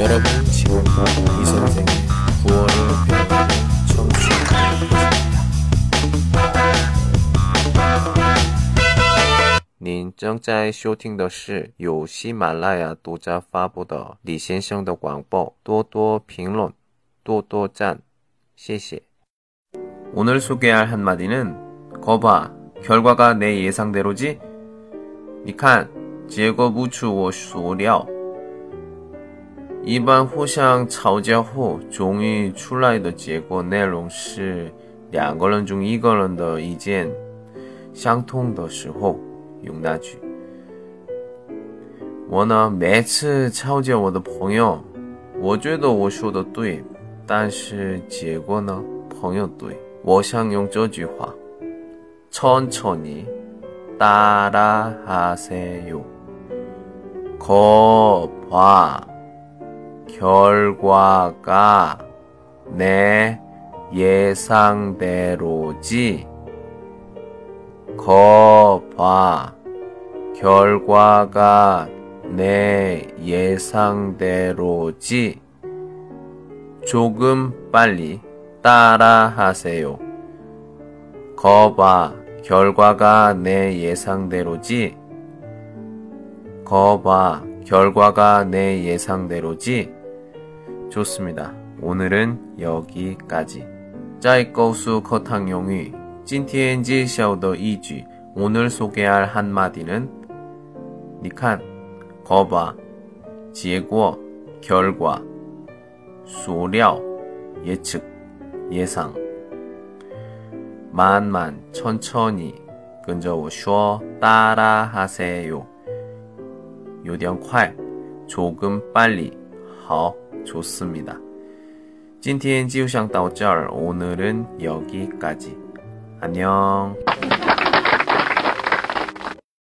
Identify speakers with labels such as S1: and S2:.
S1: 여러분 지금 이 선생의 구월을 배우는 청취하고 계십니다. 您正在收听的是由喜马拉雅独家发布的李先生的广播，多多评论，多多赞，谢谢。 오늘 소개할 한마디는 거봐, 결과가 내 예상대로지? 你看,结果不出我所料. 一般互相吵架后，终于出来的结果内容是两个人中一个人的意见相同的时候用那句。我呢，每次吵架我的朋友，我觉得我说的对，但是结果呢，朋友对。我想用这句话：천천히따라하세요。 거 봐。 결과가 내 예상대로지. 거봐. 결과가 내 예상대로지. 조금 빨리 따라하세요. 거봐. 결과가 내 예상대로지. 거봐. 결과가 내 예상대로지. 좋습니다. 오늘은 여기까지. 在构诉课堂用语 今天介绍的一句 오늘 소개할 한마디는 你看 거봐 结果 결과 所料 예측 예상 만만 천천히 跟着我说 따라하세요 有点快 조금 빨리 好 좋습니다. 찐티엔 지우샹 따오쩔 오늘은 여기까지. 안녕.